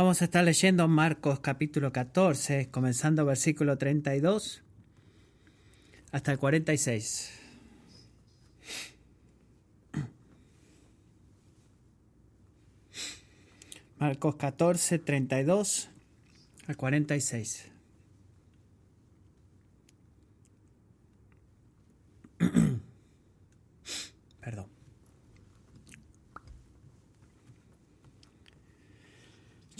Vamos a estar leyendo Marcos capítulo 14, comenzando versículo 32 hasta el 46. Marcos 14, 32 al 46. Perdón.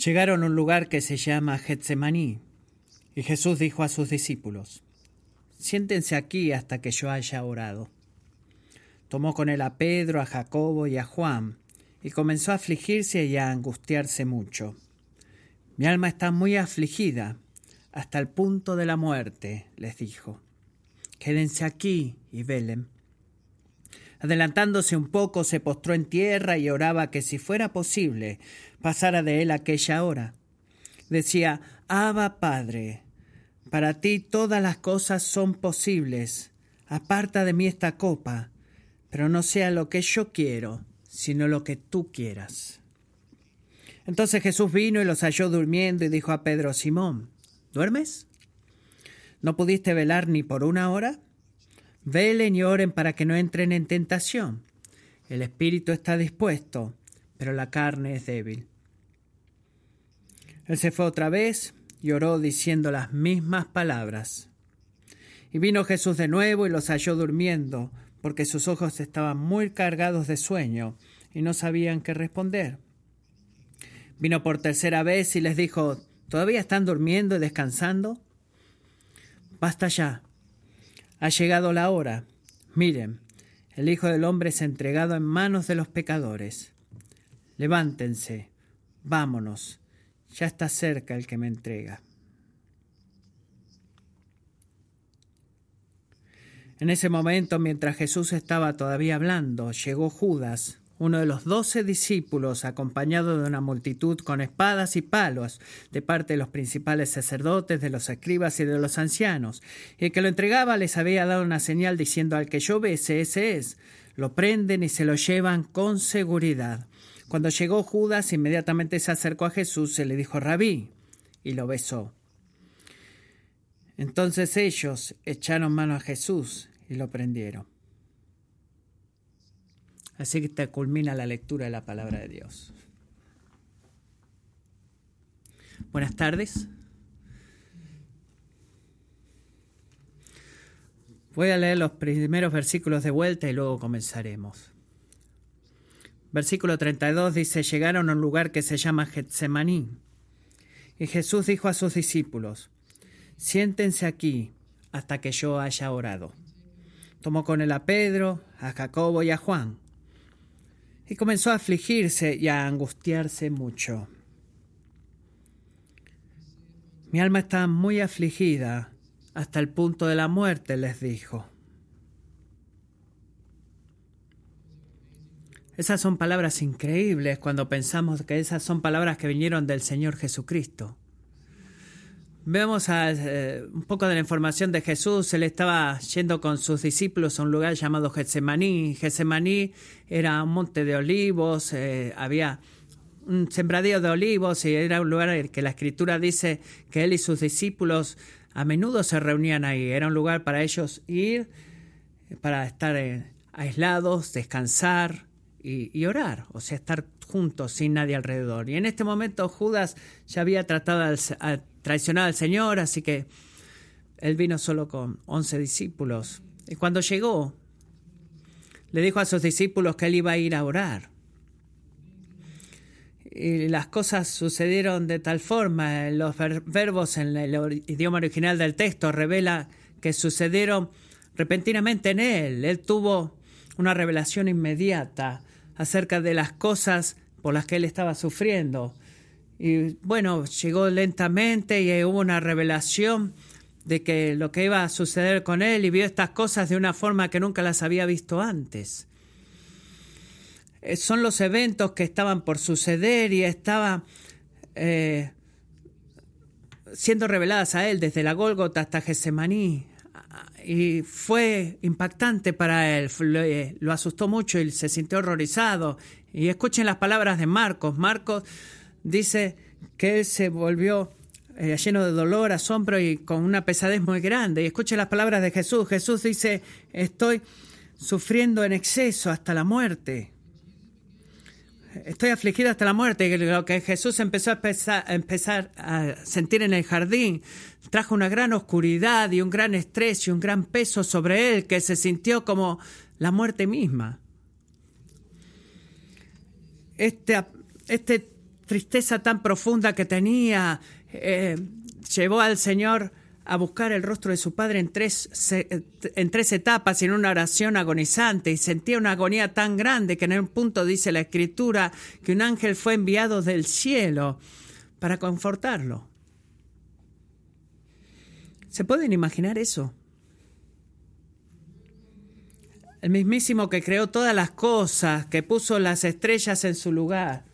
Llegaron a un lugar que se llama Getsemaní, y Jesús dijo a sus discípulos, Siéntense aquí hasta que yo haya orado. Tomó con él a Pedro, a Jacobo y a Juan, y comenzó a afligirse y a angustiarse mucho. Mi alma está muy afligida, hasta el punto de la muerte, les dijo. Quédense aquí y velen. Adelantándose un poco, se postró en tierra y oraba que si fuera posible pasara de él aquella hora. Decía, Abba Padre, para ti todas las cosas son posibles. Aparta de mí esta copa, pero no sea lo que yo quiero, sino lo que tú quieras. Entonces Jesús vino y los halló durmiendo y dijo a Pedro, Simón, ¿duermes? ¿No pudiste velar ni por una hora? Velen y oren para que no entren en tentación. El espíritu está dispuesto, pero la carne es débil. Él se fue otra vez y oró diciendo las mismas palabras. Y vino Jesús de nuevo y los halló durmiendo, porque sus ojos estaban muy cargados de sueño y no sabían qué responder. Vino por tercera vez y les dijo, ¿todavía están durmiendo y descansando? Basta ya, ha llegado la hora. Miren, el Hijo del Hombre es entregado en manos de los pecadores. Levántense, vámonos, ya está cerca el que me entrega. En ese momento, mientras Jesús estaba todavía hablando, llegó Judas, uno de los doce discípulos, acompañado de una multitud con espadas y palos, de parte de los principales sacerdotes, de los escribas y de los ancianos. Y el que lo entregaba les había dado una señal diciendo al que yo bese, ese es. Lo prenden y se lo llevan con seguridad. Cuando llegó Judas, inmediatamente se acercó a Jesús y le dijo, Rabí, y lo besó. Entonces ellos echaron mano a Jesús y lo prendieron. Así que te culmina la lectura de la palabra de Dios. Buenas tardes. Voy a leer los primeros versículos de vuelta y luego comenzaremos. Versículo 32 dice, llegaron a un lugar que se llama Getsemaní. Y Jesús dijo a sus discípulos, siéntense aquí hasta que yo haya orado. Tomó con él a Pedro, a Jacobo y a Juan y comenzó a afligirse y a angustiarse mucho. Mi alma está muy afligida hasta el punto de la muerte, les dijo. Esas son palabras increíbles cuando pensamos que esas son palabras que vinieron del Señor Jesucristo. Vemos eh, un poco de la información de Jesús. Él estaba yendo con sus discípulos a un lugar llamado Getsemaní. Getsemaní era un monte de olivos, eh, había un sembradío de olivos y era un lugar en el que la escritura dice que él y sus discípulos a menudo se reunían ahí. Era un lugar para ellos ir, para estar eh, aislados, descansar y, orar, o sea, estar juntos sin nadie alrededor. Y en este momento Judas ya había tratado de traicionar al Señor, así que él vino solo con once discípulos. Y cuando llegó, le dijo a sus discípulos que él iba a ir a orar. Y las cosas sucedieron de tal forma, los verbos en el idioma original del texto revela que sucedieron repentinamente en él. Él tuvo una revelación inmediata acerca de las cosas por las que él estaba sufriendo. Y bueno, llegó lentamente y hubo una revelación de que lo que iba a suceder con él y vio estas cosas de una forma que nunca las había visto antes. Eh, son los eventos que estaban por suceder y estaban eh, siendo reveladas a él desde la Gólgota hasta Getsemaní y fue impactante para él, lo asustó mucho y se sintió horrorizado. Y escuchen las palabras de Marcos. Marcos dice que él se volvió eh, lleno de dolor, asombro y con una pesadez muy grande. Y escuche las palabras de Jesús. Jesús dice, estoy sufriendo en exceso hasta la muerte. Estoy afligido hasta la muerte. Lo que Jesús empezó a empezar, a sentir en el jardín trajo una gran oscuridad y un gran estrés y un gran peso sobre él que se sintió como la muerte misma. Esta este tristeza tan profunda que tenía eh, llevó al Señor a buscar el rostro de su padre en tres, en tres etapas y en una oración agonizante y sentía una agonía tan grande que en un punto dice la escritura que un ángel fue enviado del cielo para confortarlo. ¿Se pueden imaginar eso? El mismísimo que creó todas las cosas, que puso las estrellas en su lugar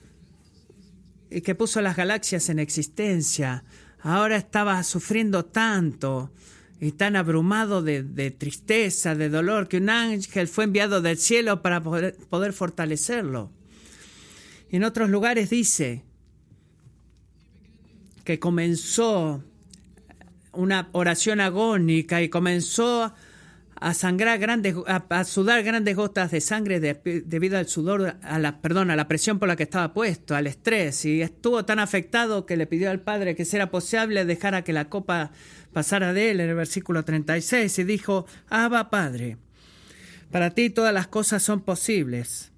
que puso las galaxias en existencia, ahora estaba sufriendo tanto y tan abrumado de, tristeza, de dolor, que un ángel fue enviado del cielo para poder, poder fortalecerlo. En otros lugares dice que comenzó una oración agónica y comenzó a sangrar grandes, a, sudar grandes gotas de sangre debido al sudor, a la, perdón, a la presión por la que estaba puesto, al estrés, y estuvo tan afectado que le pidió al Padre que si era posible dejara que la copa pasara de él en el versículo 36 y dijo, Abba Padre, para ti todas las cosas son posibles,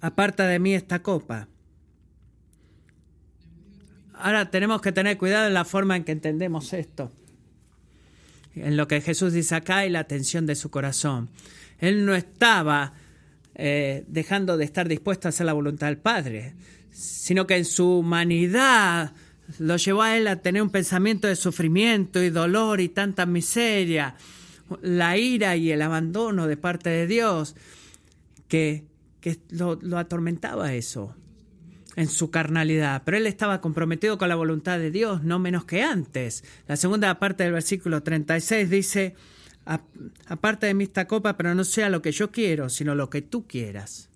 aparta de mí esta copa. Ahora tenemos que tener cuidado en la forma en que entendemos esto en lo que Jesús dice acá y la atención de su corazón. Él no estaba eh, dejando de estar dispuesto a hacer la voluntad del Padre, sino que en su humanidad lo llevó a él a tener un pensamiento de sufrimiento y dolor y tanta miseria, la ira y el abandono de parte de Dios, que, que lo, lo atormentaba eso en su carnalidad, pero él estaba comprometido con la voluntad de Dios, no menos que antes. La segunda parte del versículo 36 dice, aparte de mí esta copa, pero no sea lo que yo quiero, sino lo que tú quieras.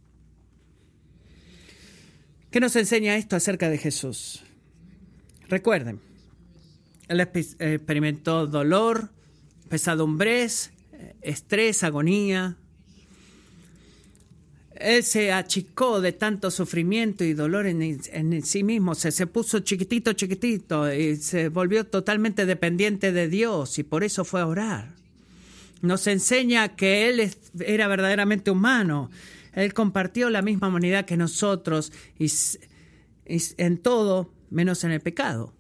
¿Qué nos enseña esto acerca de Jesús? Recuerden, él experimentó dolor, pesadumbres, estrés, agonía, él se achicó de tanto sufrimiento y dolor en, sí mismo, se, se, puso chiquitito, chiquitito y se volvió totalmente dependiente de Dios y por eso fue a orar. Nos enseña que Él era verdaderamente humano. Él compartió la misma humanidad que nosotros y en todo menos en el pecado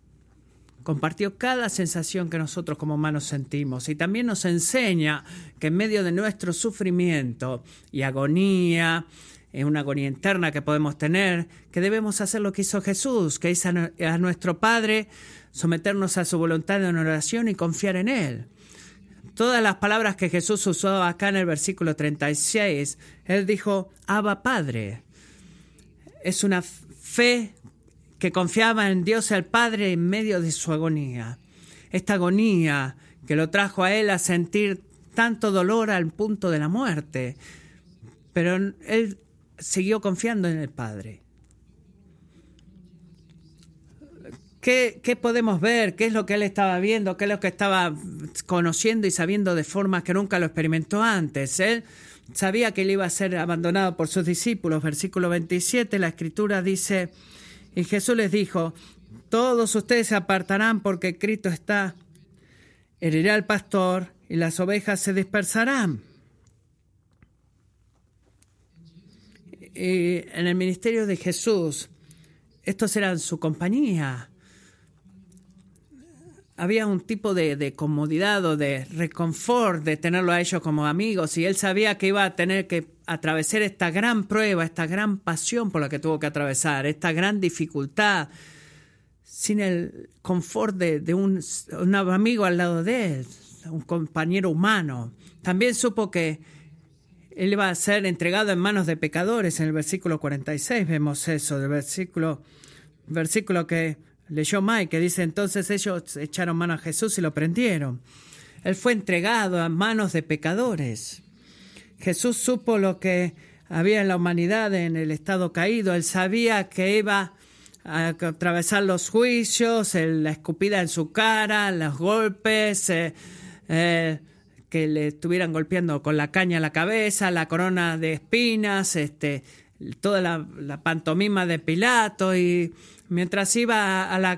compartió cada sensación que nosotros como humanos sentimos y también nos enseña que en medio de nuestro sufrimiento y agonía, en una agonía interna que podemos tener, que debemos hacer lo que hizo Jesús, que es a, nuestro Padre someternos a su voluntad en oración y confiar en Él. Todas las palabras que Jesús usó acá en el versículo 36, Él dijo, Abba Padre. Es una fe que confiaba en Dios el Padre en medio de su agonía. Esta agonía que lo trajo a él a sentir tanto dolor al punto de la muerte. Pero él siguió confiando en el Padre. ¿Qué, ¿Qué, podemos ver? ¿Qué es lo que él estaba viendo? ¿Qué es lo que estaba conociendo y sabiendo de formas que nunca lo experimentó antes? Él sabía que él iba a ser abandonado por sus discípulos. Versículo 27, la escritura dice, y Jesús les dijo, todos ustedes se apartarán porque Cristo está, herirá al pastor y las ovejas se dispersarán. Y en el ministerio de Jesús, estos eran su compañía. Había un tipo de, de, comodidad o de reconfort de tenerlo a ellos como amigos y él sabía que iba a tener que atravesar esta gran prueba, esta gran pasión por la que tuvo que atravesar, esta gran dificultad, sin el confort de, un, un, amigo al lado de él, un compañero humano. También supo que él iba a ser entregado en manos de pecadores. En el versículo 46 vemos eso, del versículo, versículo que leyó Mike, que dice, entonces ellos echaron mano a Jesús y lo prendieron. Él fue entregado a manos de pecadores. Jesús supo lo que había en la humanidad en el estado caído. Él sabía que iba a atravesar los juicios, el- la escupida en su cara, los golpes, eh, eh, que le estuvieran golpeando con la caña a la cabeza, la corona de espinas, este, toda la, la pantomima de Pilato y mientras iba a la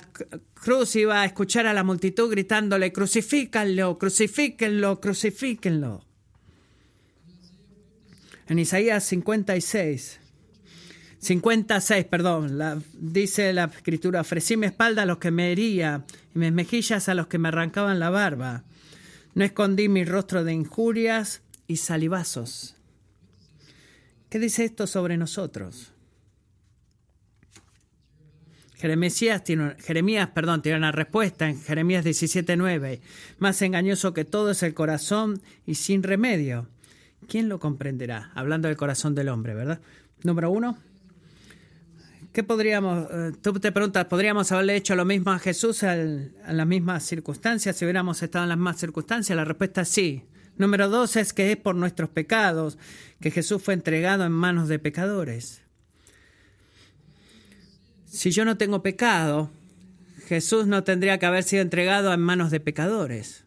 cruz iba a escuchar a la multitud gritándole crucifícanlo, crucifíquenlo, crucifíquenlo. En Isaías 56 56, perdón, dice la escritura, ofrecí mi espalda a los que me hería y mis mejillas a los que me arrancaban la barba. No escondí mi rostro de injurias y salivazos. ¿Qué dice esto sobre nosotros? Jeremías tiene, Jeremías, perdón, tiene una respuesta en Jeremías 17:9. Más engañoso que todo es el corazón y sin remedio. ¿Quién lo comprenderá? Hablando del corazón del hombre, ¿verdad? Número uno. ¿Qué podríamos, eh, tú te preguntas, ¿podríamos haberle hecho lo mismo a Jesús en las mismas circunstancias si hubiéramos estado en las mismas circunstancias? La respuesta es sí. Número dos es que es por nuestros pecados que Jesús fue entregado en manos de pecadores. Si yo no tengo pecado, Jesús no tendría que haber sido entregado en manos de pecadores.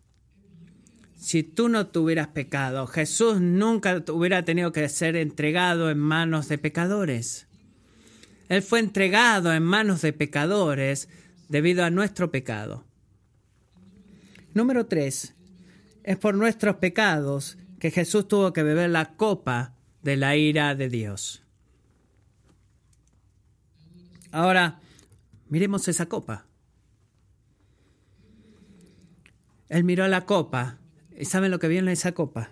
Si tú no tuvieras pecado, Jesús nunca hubiera tenido que ser entregado en manos de pecadores. Él fue entregado en manos de pecadores debido a nuestro pecado. Número tres, es por nuestros pecados que Jesús tuvo que beber la copa de la ira de Dios. Ahora, miremos esa copa. Él miró la copa y ¿saben lo que vio en esa copa?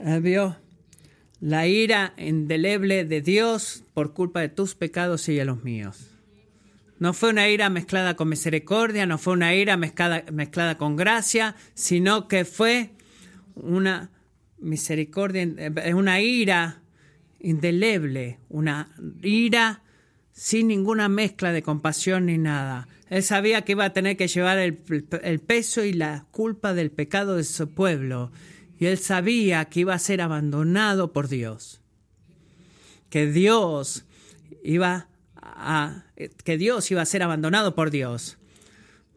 Él vio la ira indeleble de Dios por culpa de tus pecados y de los míos. No fue una ira mezclada con misericordia, no fue una ira mezclada, mezclada con gracia, sino que fue una misericordia, eh, una ira indeleble, una ira sin ninguna mezcla de compasión ni nada. Él sabía que iba a tener que llevar el, peso y la culpa del pecado de su pueblo. Y él sabía que iba a ser abandonado por Dios. Que Dios iba a, que Dios iba a ser abandonado por Dios.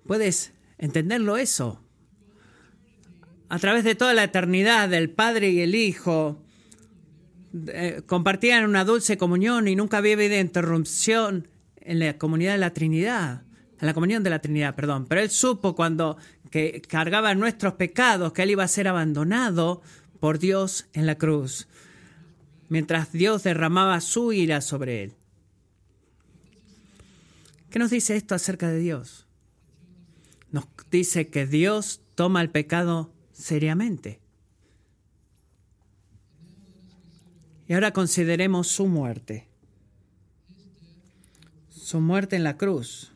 ¿Puedes entenderlo eso? A través de toda la eternidad, el Padre y el Hijo eh, compartían una dulce comunión y nunca había habido interrupción en la comunidad de la Trinidad, en la comunión de la Trinidad, perdón. Pero él supo cuando que cargaba nuestros pecados que él iba a ser abandonado por Dios en la cruz, mientras Dios derramaba su ira sobre él. ¿Qué nos dice esto acerca de Dios? Nos dice que Dios toma el pecado seriamente. Y ahora consideremos su muerte. Su muerte en la cruz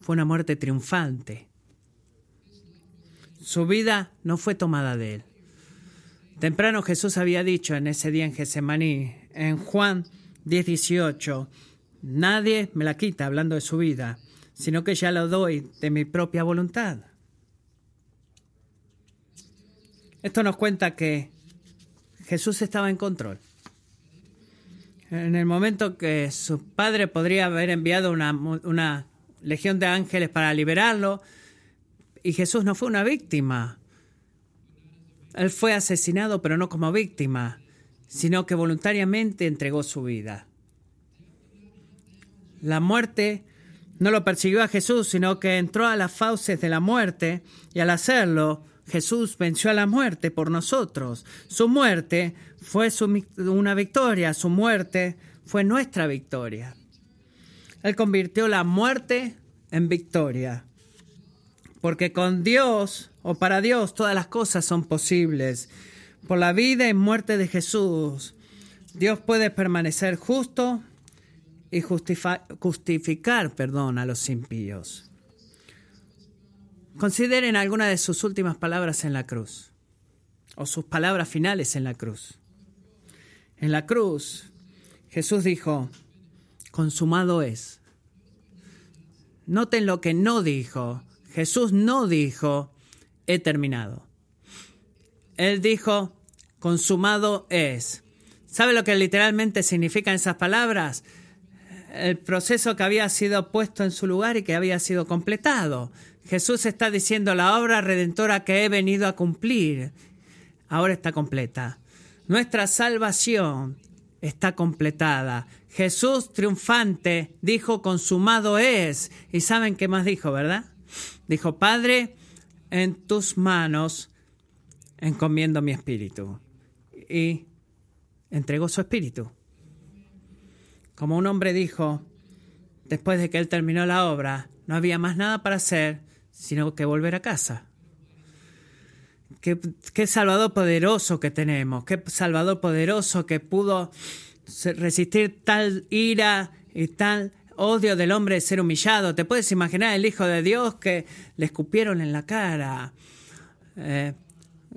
fue una muerte triunfante. Su vida no fue tomada de él. Temprano Jesús había dicho en ese día en Getsemaní, en Juan 10:18, nadie me la quita hablando de su vida, sino que ya lo doy de mi propia voluntad. Esto nos cuenta que Jesús estaba en control. En el momento que su padre podría haber enviado una, legión de ángeles para liberarlo, y Jesús no fue una víctima. Él fue asesinado, pero no como víctima, sino que voluntariamente entregó su vida. La muerte no lo persiguió a Jesús, sino que entró a las fauces de la muerte, y al hacerlo, Jesús venció a la muerte por nosotros. Su muerte fue una victoria, su muerte fue nuestra victoria. Él convirtió la muerte en victoria. Porque con Dios o para Dios todas las cosas son posibles. Por la vida y muerte de Jesús, Dios puede permanecer justo y justificar perdón, a los impíos. Consideren alguna de sus últimas palabras en la cruz, o sus palabras finales en la cruz. En la cruz, Jesús dijo, consumado es. Noten lo que no dijo. Jesús no dijo, he terminado. Él dijo, consumado es. ¿Sabe lo que literalmente significan esas palabras? el proceso que había sido puesto en su lugar y que había sido completado. Jesús está diciendo la obra redentora que he venido a cumplir. Ahora está completa. Nuestra salvación está completada. Jesús triunfante dijo, consumado es. Y saben qué más dijo, ¿verdad? Dijo, Padre, en tus manos encomiendo mi espíritu. Y entregó su espíritu. Como un hombre dijo, después de que él terminó la obra, no había más nada para hacer sino que volver a casa. Qué, qué, Salvador poderoso que tenemos, qué Salvador poderoso que pudo resistir tal ira y tal odio del hombre de ser humillado. ¿Te puedes imaginar el Hijo de Dios que le escupieron en la cara, eh,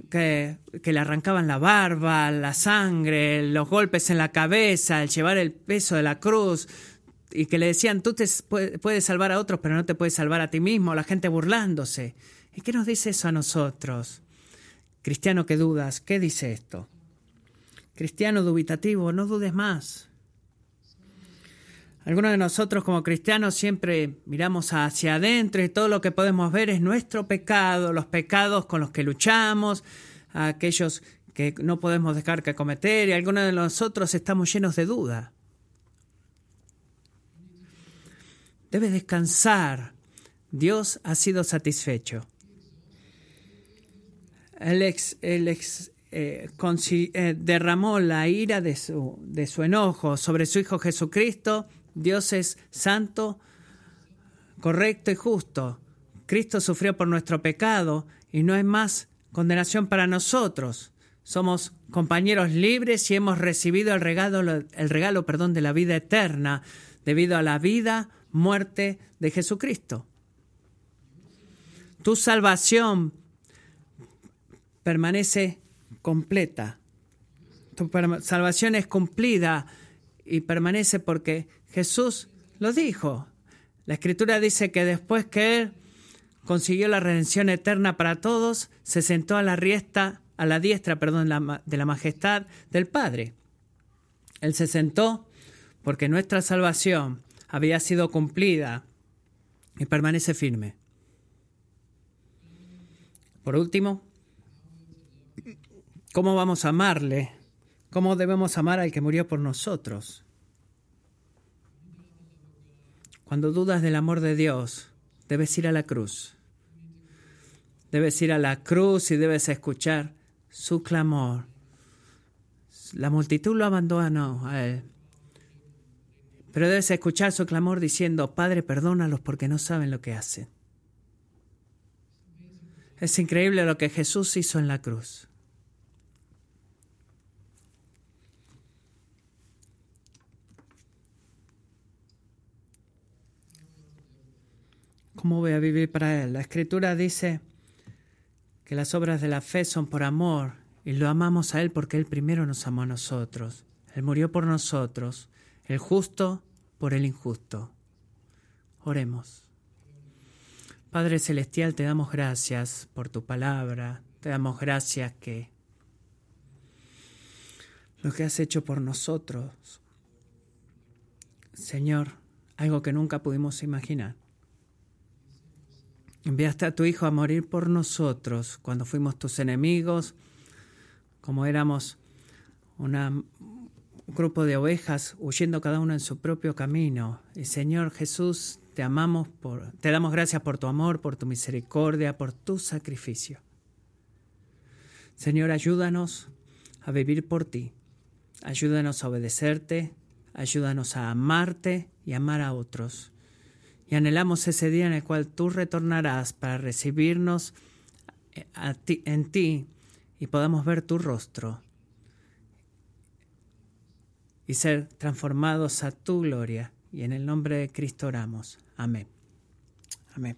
que, que, le arrancaban la barba, la sangre, los golpes en la cabeza, el llevar el peso de la cruz? Y que le decían, tú te puedes salvar a otros, pero no te puedes salvar a ti mismo, la gente burlándose. ¿Y qué nos dice eso a nosotros? Cristiano que dudas, ¿qué dice esto? Cristiano dubitativo, no dudes más. Algunos de nosotros como cristianos siempre miramos hacia adentro y todo lo que podemos ver es nuestro pecado, los pecados con los que luchamos, aquellos que no podemos dejar que cometer y algunos de nosotros estamos llenos de duda. Debes descansar. Dios ha sido satisfecho. El ex, eh, eh, derramó la ira de su, de su enojo sobre su Hijo Jesucristo. Dios es santo, correcto y justo. Cristo sufrió por nuestro pecado y no hay más condenación para nosotros. Somos compañeros libres y hemos recibido el regalo, el regalo perdón, de la vida eterna debido a la vida, muerte de Jesucristo. Tu salvación permanece completa. Tu salvación es cumplida y permanece porque Jesús lo dijo. La escritura dice que después que Él consiguió la redención eterna para todos, se sentó a la, riesta, a la diestra perdón, de la majestad del Padre. Él se sentó porque nuestra salvación había sido cumplida y permanece firme. Por último, ¿Cómo vamos a amarle? ¿Cómo debemos amar al que murió por nosotros? Cuando dudas del amor de Dios, debes ir a la cruz. Debes ir a la cruz y debes escuchar su clamor. La multitud lo abandonó a él. Pero debes escuchar su clamor diciendo, Padre, perdónalos porque no saben lo que hacen. Es increíble lo que Jesús hizo en la cruz. ¿Cómo voy a vivir para Él? La escritura dice que las obras de la fe son por amor y lo amamos a Él porque Él primero nos amó a nosotros. Él murió por nosotros, el justo por el injusto. Oremos. Padre Celestial, te damos gracias por tu palabra, te damos gracias que lo que has hecho por nosotros, Señor, algo que nunca pudimos imaginar. Enviaste a tu Hijo a morir por nosotros cuando fuimos tus enemigos, como éramos un grupo de ovejas huyendo cada uno en su propio camino. Y Señor Jesús, te amamos por, te damos gracias por tu amor, por tu misericordia, por tu sacrificio. Señor, ayúdanos a vivir por ti. Ayúdanos a obedecerte, ayúdanos a amarte y amar a otros y anhelamos ese día en el cual tú retornarás para recibirnos eh, en ti y podamos ver tu rostro y ser transformados a tu gloria. Y en el nombre de Cristo oramos. Amén. Amén.